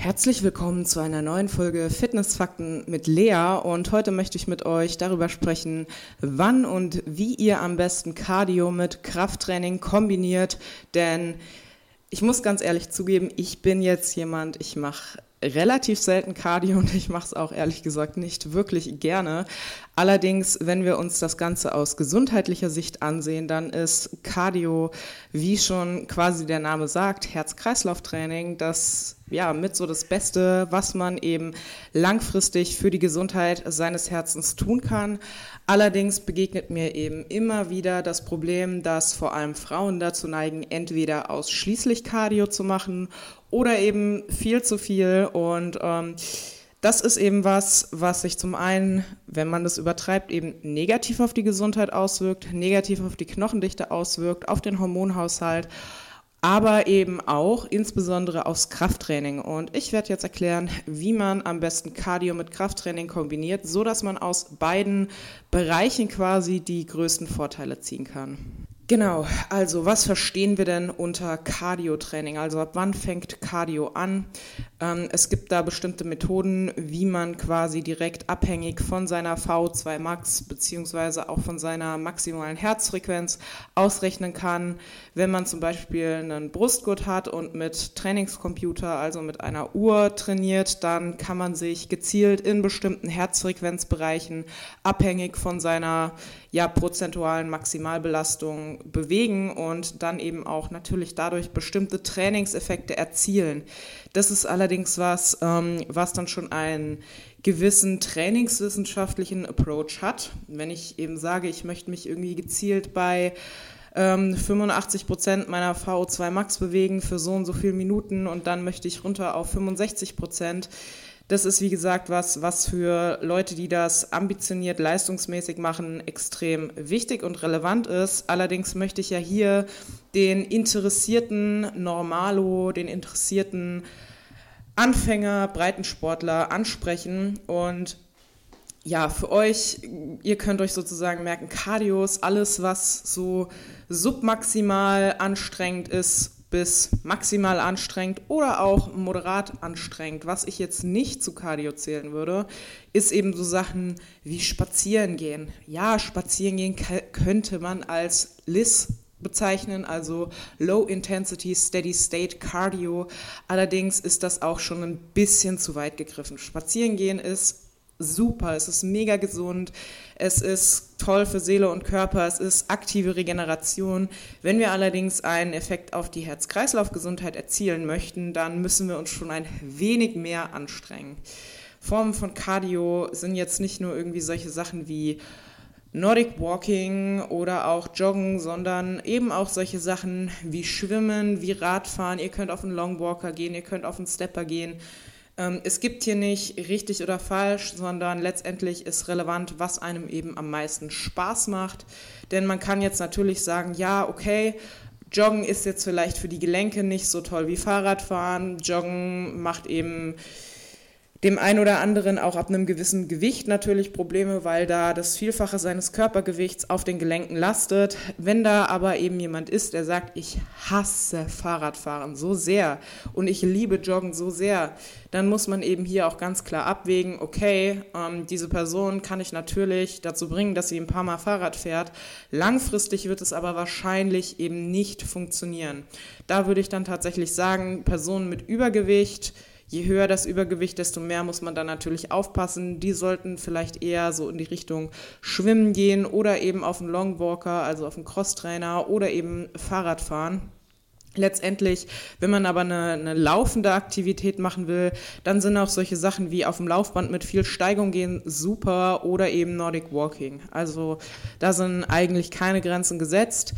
Herzlich willkommen zu einer neuen Folge Fitnessfakten mit Lea. Und heute möchte ich mit euch darüber sprechen, wann und wie ihr am besten Cardio mit Krafttraining kombiniert, denn ich muss ganz ehrlich zugeben, ich bin jetzt jemand, ich mache relativ selten Cardio und ich mache es auch ehrlich gesagt nicht wirklich gerne. Allerdings, wenn wir uns das Ganze aus gesundheitlicher Sicht ansehen, dann ist Cardio, wie schon quasi der Name sagt, Herz-Kreislauf-Training, das ja mit so das Beste, was man eben langfristig für die Gesundheit seines Herzens tun kann. Allerdings begegnet mir eben immer wieder das Problem, dass vor allem Frauen dazu neigen, entweder ausschließlich Cardio zu machen oder eben viel zu viel. Und ähm, das ist eben was, was sich zum einen, wenn man das übertreibt, eben negativ auf die Gesundheit auswirkt, negativ auf die Knochendichte auswirkt, auf den Hormonhaushalt, aber eben auch insbesondere aufs Krafttraining. Und ich werde jetzt erklären, wie man am besten Cardio mit Krafttraining kombiniert, so dass man aus beiden Bereichen quasi die größten Vorteile ziehen kann. Genau, also was verstehen wir denn unter Cardio-Training? Also ab wann fängt Cardio an? Ähm, es gibt da bestimmte Methoden, wie man quasi direkt abhängig von seiner V2 Max beziehungsweise auch von seiner maximalen Herzfrequenz ausrechnen kann. Wenn man zum Beispiel einen Brustgurt hat und mit Trainingscomputer, also mit einer Uhr trainiert, dann kann man sich gezielt in bestimmten Herzfrequenzbereichen abhängig von seiner ja, prozentualen Maximalbelastung bewegen und dann eben auch natürlich dadurch bestimmte Trainingseffekte erzielen. Das ist allerdings was, ähm, was dann schon einen gewissen trainingswissenschaftlichen Approach hat. Wenn ich eben sage, ich möchte mich irgendwie gezielt bei 85 ähm, Prozent meiner VO2 Max bewegen für so und so viele Minuten und dann möchte ich runter auf 65 Prozent, das ist, wie gesagt, was, was für Leute, die das ambitioniert leistungsmäßig machen, extrem wichtig und relevant ist. Allerdings möchte ich ja hier den interessierten Normalo, den interessierten Anfänger, Breitensportler ansprechen und ja, für euch, ihr könnt euch sozusagen merken, Cardios, alles, was so submaximal anstrengend ist, bis maximal anstrengend oder auch moderat anstrengend. Was ich jetzt nicht zu Cardio zählen würde, ist eben so Sachen wie Spazieren gehen. Ja, Spazieren gehen könnte man als LIS bezeichnen, also Low Intensity Steady State Cardio. Allerdings ist das auch schon ein bisschen zu weit gegriffen. Spazieren gehen ist super, es ist mega gesund, es ist toll für Seele und Körper, es ist aktive Regeneration. Wenn wir allerdings einen Effekt auf die Herz-Kreislauf-Gesundheit erzielen möchten, dann müssen wir uns schon ein wenig mehr anstrengen. Formen von Cardio sind jetzt nicht nur irgendwie solche Sachen wie Nordic Walking oder auch Joggen, sondern eben auch solche Sachen wie Schwimmen, wie Radfahren. Ihr könnt auf einen Longwalker gehen, ihr könnt auf einen Stepper gehen. Ähm, es gibt hier nicht richtig oder falsch, sondern letztendlich ist relevant, was einem eben am meisten Spaß macht. Denn man kann jetzt natürlich sagen, ja, okay, Joggen ist jetzt vielleicht für die Gelenke nicht so toll wie Fahrradfahren. Joggen macht eben dem einen oder anderen auch ab einem gewissen Gewicht natürlich Probleme, weil da das Vielfache seines Körpergewichts auf den Gelenken lastet. Wenn da aber eben jemand ist, der sagt, ich hasse Fahrradfahren so sehr und ich liebe Joggen so sehr, dann muss man eben hier auch ganz klar abwägen, okay, ähm, diese Person kann ich natürlich dazu bringen, dass sie ein paar Mal Fahrrad fährt. Langfristig wird es aber wahrscheinlich eben nicht funktionieren. Da würde ich dann tatsächlich sagen, Personen mit Übergewicht, je höher das Übergewicht, desto mehr muss man dann natürlich aufpassen. Die sollten vielleicht eher so in die Richtung Schwimmen gehen oder eben auf einen Longwalker, also auf einen Crosstrainer oder eben Fahrrad fahren. Letztendlich, wenn man aber eine, eine, laufende Aktivität machen will, dann sind auch solche Sachen wie auf dem Laufband mit viel Steigung gehen super oder eben Nordic Walking. Also da sind eigentlich keine Grenzen gesetzt.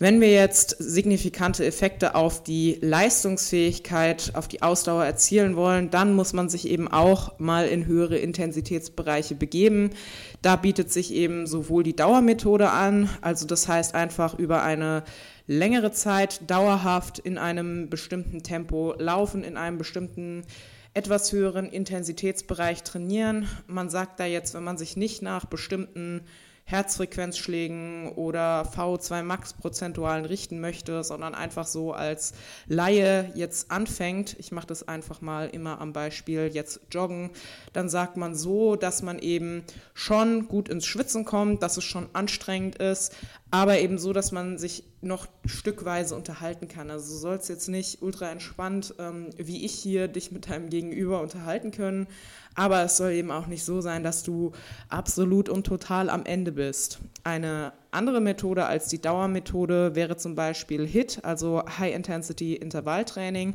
Wenn wir jetzt signifikante Effekte auf die Leistungsfähigkeit, auf die Ausdauer erzielen wollen, dann muss man sich eben auch mal in höhere Intensitätsbereiche begeben. Da bietet sich eben sowohl die Dauermethode an, also das heißt einfach über eine längere Zeit dauerhaft in einem bestimmten Tempo laufen, in einem bestimmten etwas höheren Intensitätsbereich trainieren. Man sagt da jetzt, wenn man sich nicht nach bestimmten Herzfrequenzschlägen oder VO2 Max prozentualen richten möchte, sondern einfach so als Laie jetzt anfängt, ich mache das einfach mal immer am Beispiel jetzt joggen, dann sagt man so, dass man eben schon gut ins Schwitzen kommt, dass es schon anstrengend ist, aber eben so, dass man sich noch stückweise unterhalten kann. Also du sollst jetzt nicht ultra entspannt, ähm, wie ich hier, dich mit deinem Gegenüber unterhalten können, aber es soll eben auch nicht so sein, dass du absolut und total am Ende bist. Eine andere Methode als die Dauermethode wäre zum Beispiel HIT, also High Intensity Intervalltraining.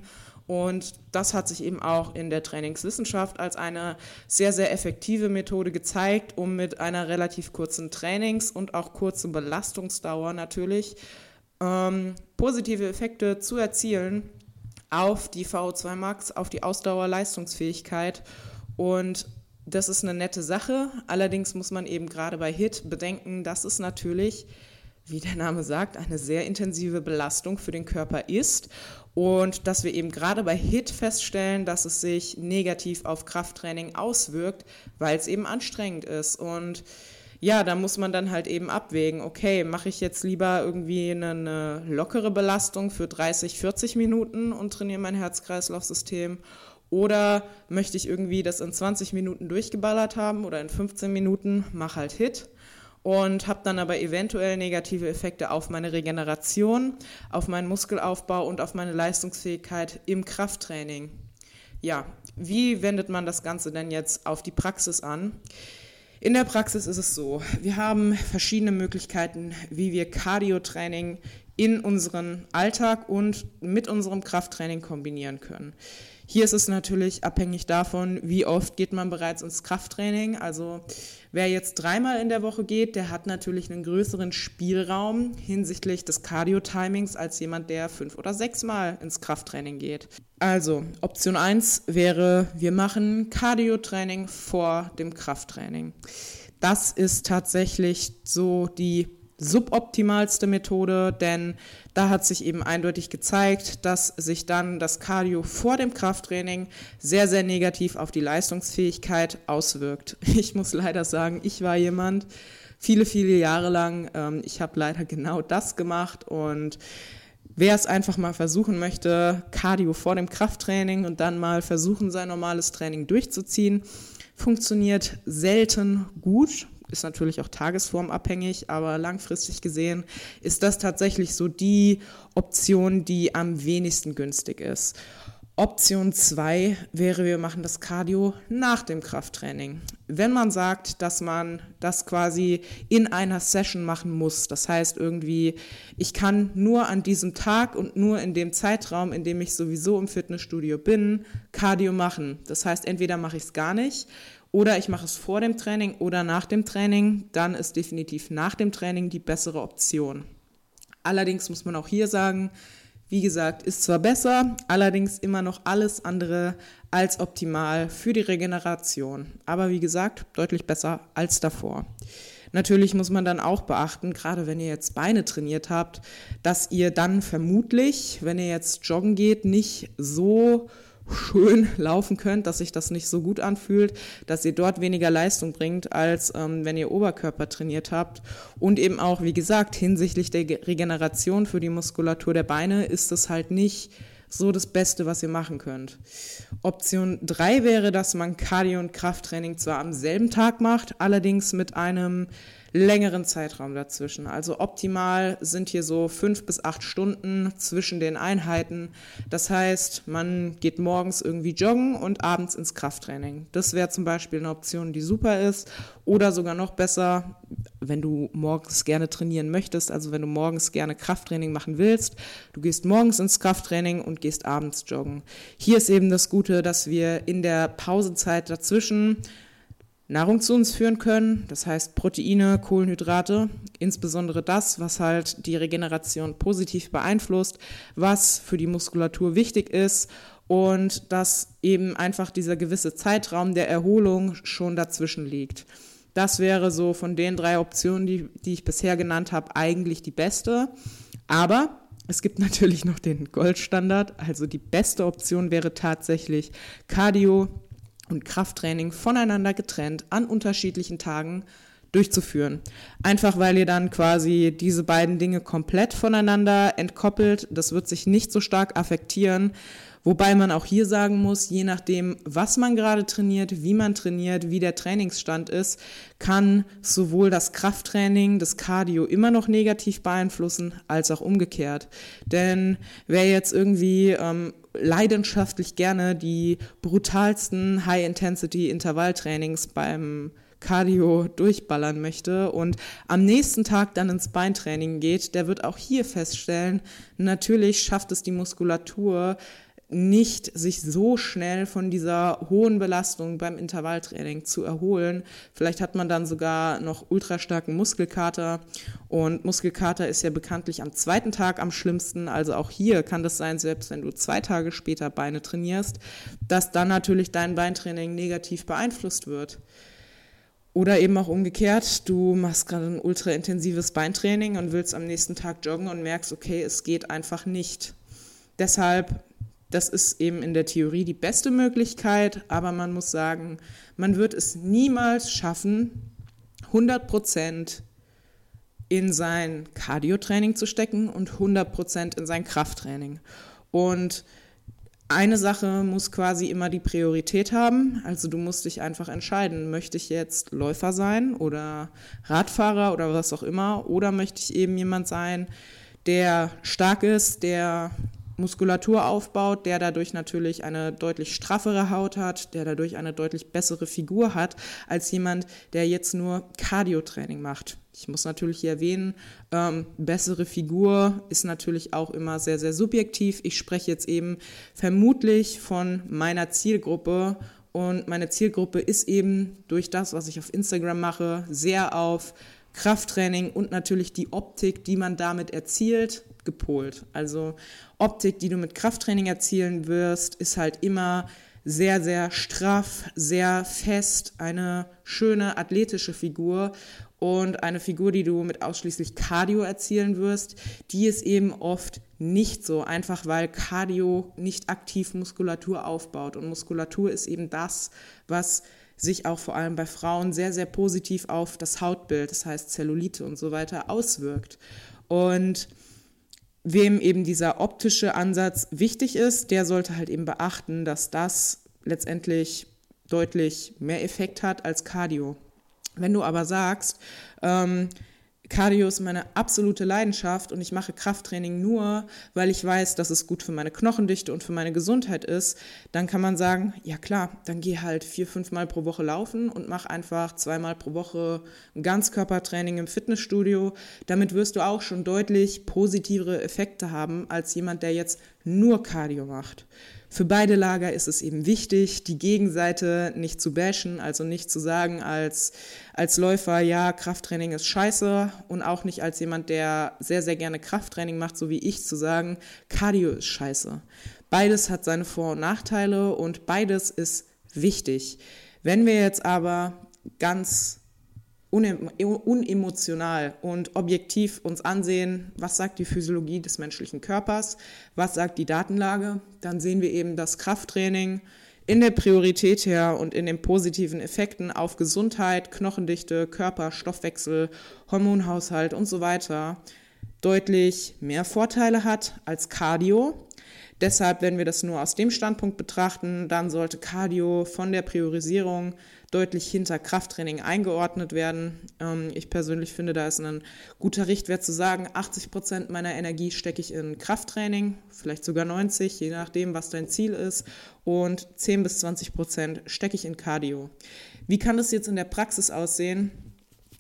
Und das hat sich eben auch in der Trainingswissenschaft als eine sehr, sehr effektive Methode gezeigt, um mit einer relativ kurzen Trainings- und auch kurzen Belastungsdauer natürlich ähm, positive Effekte zu erzielen auf die VO2 Max, auf die Ausdauerleistungsfähigkeit und das ist eine nette Sache. Allerdings muss man eben gerade bei HIT bedenken, dass es natürlich, wie der Name sagt, eine sehr intensive Belastung für den Körper ist und dass wir eben gerade bei HIT feststellen, dass es sich negativ auf Krafttraining auswirkt, weil es eben anstrengend ist. Und ja, da muss man dann halt eben abwägen, okay, mache ich jetzt lieber irgendwie eine, eine lockere Belastung für 30, 40 Minuten und trainiere mein Herz-Kreislauf-System? Oder möchte ich irgendwie das in 20 Minuten durchgeballert haben oder in 15 Minuten, mach halt Hit und habe dann aber eventuell negative Effekte auf meine Regeneration, auf meinen Muskelaufbau und auf meine Leistungsfähigkeit im Krafttraining. Ja, wie wendet man das Ganze denn jetzt auf die Praxis an? In der Praxis ist es so, wir haben verschiedene Möglichkeiten, wie wir Cardio-Training in unseren Alltag und mit unserem Krafttraining kombinieren können. Hier ist es natürlich abhängig davon, wie oft geht man bereits ins Krafttraining. Also wer jetzt dreimal in der Woche geht, der hat natürlich einen größeren Spielraum hinsichtlich des Cardio-Timings als jemand, der fünf oder sechsmal ins Krafttraining geht. Also Option 1 wäre, wir machen Cardio-Training vor dem Krafttraining. Das ist tatsächlich so die suboptimalste Methode, denn da hat sich eben eindeutig gezeigt, dass sich dann das Cardio vor dem Krafttraining sehr, sehr negativ auf die Leistungsfähigkeit auswirkt. Ich muss leider sagen, ich war jemand, viele, viele Jahre lang, ähm, ich habe leider genau das gemacht und wer es einfach mal versuchen möchte, Cardio vor dem Krafttraining und dann mal versuchen, sein normales Training durchzuziehen, funktioniert selten gut, ist natürlich auch tagesformabhängig, aber langfristig gesehen ist das tatsächlich so die Option, die am wenigsten günstig ist. Option 2 wäre, wir machen das Cardio nach dem Krafttraining. Wenn man sagt, dass man das quasi in einer Session machen muss, das heißt irgendwie, ich kann nur an diesem Tag und nur in dem Zeitraum, in dem ich sowieso im Fitnessstudio bin, Cardio machen. Das heißt, entweder mache ich es gar nicht oder ich mache es vor dem Training oder nach dem Training, dann ist definitiv nach dem Training die bessere Option. Allerdings muss man auch hier sagen, wie gesagt, ist zwar besser, allerdings immer noch alles andere als optimal für die Regeneration. Aber wie gesagt, deutlich besser als davor. Natürlich muss man dann auch beachten, gerade wenn ihr jetzt Beine trainiert habt, dass ihr dann vermutlich, wenn ihr jetzt joggen geht, nicht so schön laufen könnt, dass sich das nicht so gut anfühlt, dass ihr dort weniger Leistung bringt, als ähm, wenn ihr Oberkörper trainiert habt. Und eben auch, wie gesagt, hinsichtlich der Regeneration für die Muskulatur der Beine ist es halt nicht so das Beste, was ihr machen könnt. Option 3 wäre, dass man Cardio- und Krafttraining zwar am selben Tag macht, allerdings mit einem längeren Zeitraum dazwischen. Also optimal sind hier so fünf bis acht Stunden zwischen den Einheiten. Das heißt, man geht morgens irgendwie joggen und abends ins Krafttraining. Das wäre zum Beispiel eine Option, die super ist. Oder sogar noch besser, wenn du morgens gerne trainieren möchtest, also wenn du morgens gerne Krafttraining machen willst, du gehst morgens ins Krafttraining und gehst abends joggen. Hier ist eben das Gute, dass wir in der Pausenzeit dazwischen Nahrung zu uns führen können, das heißt Proteine, Kohlenhydrate, insbesondere das, was halt die Regeneration positiv beeinflusst, was für die Muskulatur wichtig ist und dass eben einfach dieser gewisse Zeitraum der Erholung schon dazwischen liegt. Das wäre so von den drei Optionen, die, die ich bisher genannt habe, eigentlich die beste. Aber es gibt natürlich noch den Goldstandard. Also die beste Option wäre tatsächlich Cardio, und Krafttraining voneinander getrennt an unterschiedlichen Tagen durchzuführen. Einfach weil ihr dann quasi diese beiden Dinge komplett voneinander entkoppelt. Das wird sich nicht so stark affektieren. Wobei man auch hier sagen muss, je nachdem, was man gerade trainiert, wie man trainiert, wie der Trainingsstand ist, kann sowohl das Krafttraining, das Cardio immer noch negativ beeinflussen, als auch umgekehrt. Denn wer jetzt irgendwie ähm, leidenschaftlich gerne die brutalsten High-Intensity-Intervalltrainings beim Cardio durchballern möchte und am nächsten Tag dann ins Beintraining geht, der wird auch hier feststellen, natürlich schafft es die Muskulatur nicht sich so schnell von dieser hohen Belastung beim Intervalltraining zu erholen. Vielleicht hat man dann sogar noch ultra starken Muskelkater und Muskelkater ist ja bekanntlich am zweiten Tag am schlimmsten. Also auch hier kann das sein, selbst wenn du zwei Tage später Beine trainierst, dass dann natürlich dein Beintraining negativ beeinflusst wird. Oder eben auch umgekehrt, du machst gerade ein ultra intensives Beintraining und willst am nächsten Tag joggen und merkst, okay, es geht einfach nicht. Deshalb, das ist eben in der Theorie die beste Möglichkeit, aber man muss sagen, man wird es niemals schaffen, 100 Prozent in sein Cardio-Training zu stecken und 100 Prozent in sein Krafttraining. Und eine Sache muss quasi immer die Priorität haben. Also du musst dich einfach entscheiden, möchte ich jetzt Läufer sein oder Radfahrer oder was auch immer, oder möchte ich eben jemand sein, der stark ist, der Muskulatur aufbaut, der dadurch natürlich eine deutlich straffere Haut hat, der dadurch eine deutlich bessere Figur hat, als jemand, der jetzt nur Cardio-Training macht. Ich muss natürlich hier erwähnen, ähm, bessere Figur ist natürlich auch immer sehr, sehr subjektiv. Ich spreche jetzt eben vermutlich von meiner Zielgruppe und meine Zielgruppe ist eben durch das, was ich auf Instagram mache, sehr auf Krafttraining und natürlich die Optik, die man damit erzielt, gepolt. Also Optik, die du mit Krafttraining erzielen wirst, ist halt immer sehr, sehr straff, sehr fest, eine schöne athletische Figur und eine Figur, die du mit ausschließlich Cardio erzielen wirst, die ist eben oft nicht so, einfach weil Cardio nicht aktiv Muskulatur aufbaut. Und Muskulatur ist eben das, was sich auch vor allem bei Frauen sehr, sehr positiv auf das Hautbild, das heißt Zellulite und so weiter, auswirkt. Und wem eben dieser optische Ansatz wichtig ist, der sollte halt eben beachten, dass das letztendlich deutlich mehr Effekt hat als Cardio. Wenn du aber sagst, ähm, Cardio ist meine absolute Leidenschaft und ich mache Krafttraining nur, weil ich weiß, dass es gut für meine Knochendichte und für meine Gesundheit ist, dann kann man sagen, ja klar, dann geh halt vier, fünf Mal pro Woche laufen und mach einfach zweimal pro Woche ein Ganzkörpertraining im Fitnessstudio. Damit wirst du auch schon deutlich positivere Effekte haben als jemand, der jetzt nur Cardio macht. Für beide Lager ist es eben wichtig, die Gegenseite nicht zu bashen, also nicht zu sagen als, als Läufer, ja, Krafttraining ist scheiße und auch nicht als jemand, der sehr, sehr gerne Krafttraining macht, so wie ich, zu sagen, Cardio ist scheiße. Beides hat seine Vor- und Nachteile und beides ist wichtig. Wenn wir jetzt aber ganz unemotional und objektiv uns ansehen, was sagt die Physiologie des menschlichen Körpers, was sagt die Datenlage, dann sehen wir eben, dass Krafttraining in der Priorität her und in den positiven Effekten auf Gesundheit, Knochendichte, Körper, Stoffwechsel, Hormonhaushalt und so weiter deutlich mehr Vorteile hat als Cardio. Deshalb, wenn wir das nur aus dem Standpunkt betrachten, dann sollte Cardio von der Priorisierung deutlich hinter Krafttraining eingeordnet werden. Ähm, ich persönlich finde, da ist ein guter Richtwert zu sagen, 80 Prozent meiner Energie stecke ich in Krafttraining, vielleicht sogar 90, je nachdem, was dein Ziel ist, und 10 bis 20 Prozent stecke ich in Cardio. Wie kann das jetzt in der Praxis aussehen?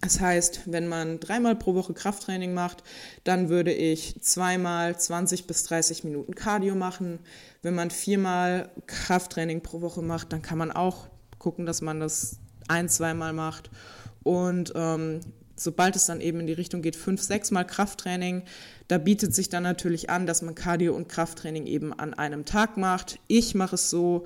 Das heißt, wenn man dreimal pro Woche Krafttraining macht, dann würde ich zweimal 20 bis 30 Minuten Cardio machen. Wenn man viermal Krafttraining pro Woche macht, dann kann man auch gucken, dass man das ein, zweimal macht. Und ähm, sobald es dann eben in die Richtung geht, fünf, sechs Mal Krafttraining, da bietet sich dann natürlich an, dass man Cardio und Krafttraining eben an einem Tag macht. Ich mache es so,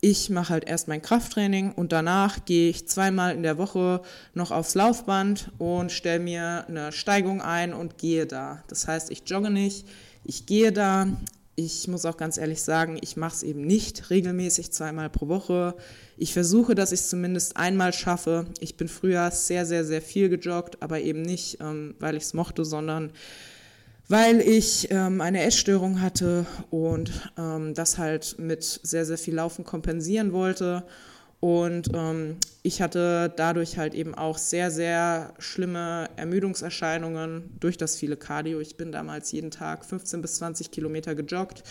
ich mache halt erst mein Krafttraining und danach gehe ich zweimal in der Woche noch aufs Laufband und stelle mir eine Steigung ein und gehe da. Das heißt, ich jogge nicht, ich gehe da, ich muss auch ganz ehrlich sagen, ich mache es eben nicht regelmäßig zweimal pro Woche. Ich versuche, dass ich es zumindest einmal schaffe. Ich bin früher sehr, sehr, sehr viel gejoggt, aber eben nicht, ähm, weil ich es mochte, sondern weil ich ähm, eine Essstörung hatte und ähm, das halt mit sehr, sehr viel Laufen kompensieren wollte. Und ähm, ich hatte dadurch halt eben auch sehr, sehr schlimme Ermüdungserscheinungen durch das viele Cardio. Ich bin damals jeden Tag 15 bis 20 Kilometer gejoggt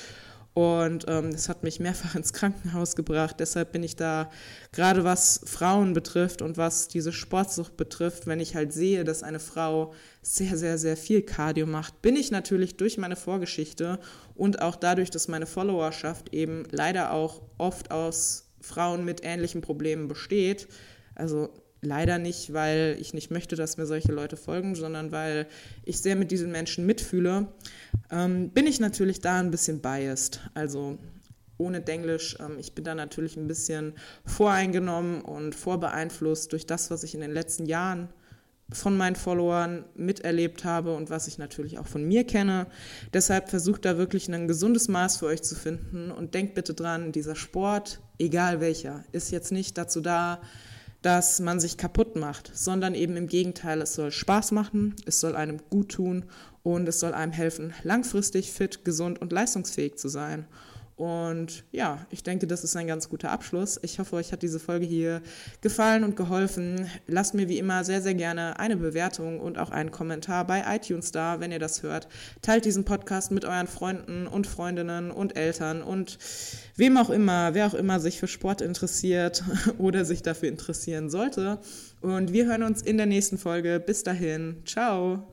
und ähm, das hat mich mehrfach ins Krankenhaus gebracht. Deshalb bin ich da, gerade was Frauen betrifft und was diese Sportsucht betrifft, wenn ich halt sehe, dass eine Frau sehr, sehr, sehr viel Cardio macht, bin ich natürlich durch meine Vorgeschichte und auch dadurch, dass meine Followerschaft eben leider auch oft aus Frauen mit ähnlichen Problemen besteht. Also leider nicht, weil ich nicht möchte, dass mir solche Leute folgen, sondern weil ich sehr mit diesen Menschen mitfühle, ähm, bin ich natürlich da ein bisschen biased. Also ohne Denglisch, ähm, ich bin da natürlich ein bisschen voreingenommen und vorbeeinflusst durch das, was ich in den letzten Jahren von meinen Followern miterlebt habe und was ich natürlich auch von mir kenne. Deshalb versucht da wirklich ein gesundes Maß für euch zu finden und denkt bitte dran, dieser Sport, egal welcher, ist jetzt nicht dazu da, dass man sich kaputt macht, sondern eben im Gegenteil, es soll Spaß machen, es soll einem gut tun und es soll einem helfen, langfristig fit, gesund und leistungsfähig zu sein. Und ja, ich denke, das ist ein ganz guter Abschluss. Ich hoffe, euch hat diese Folge hier gefallen und geholfen. Lasst mir wie immer sehr, sehr gerne eine Bewertung und auch einen Kommentar bei iTunes da, wenn ihr das hört. Teilt diesen Podcast mit euren Freunden und Freundinnen und Eltern und wem auch immer, wer auch immer sich für Sport interessiert oder sich dafür interessieren sollte. Und wir hören uns in der nächsten Folge. Bis dahin, ciao.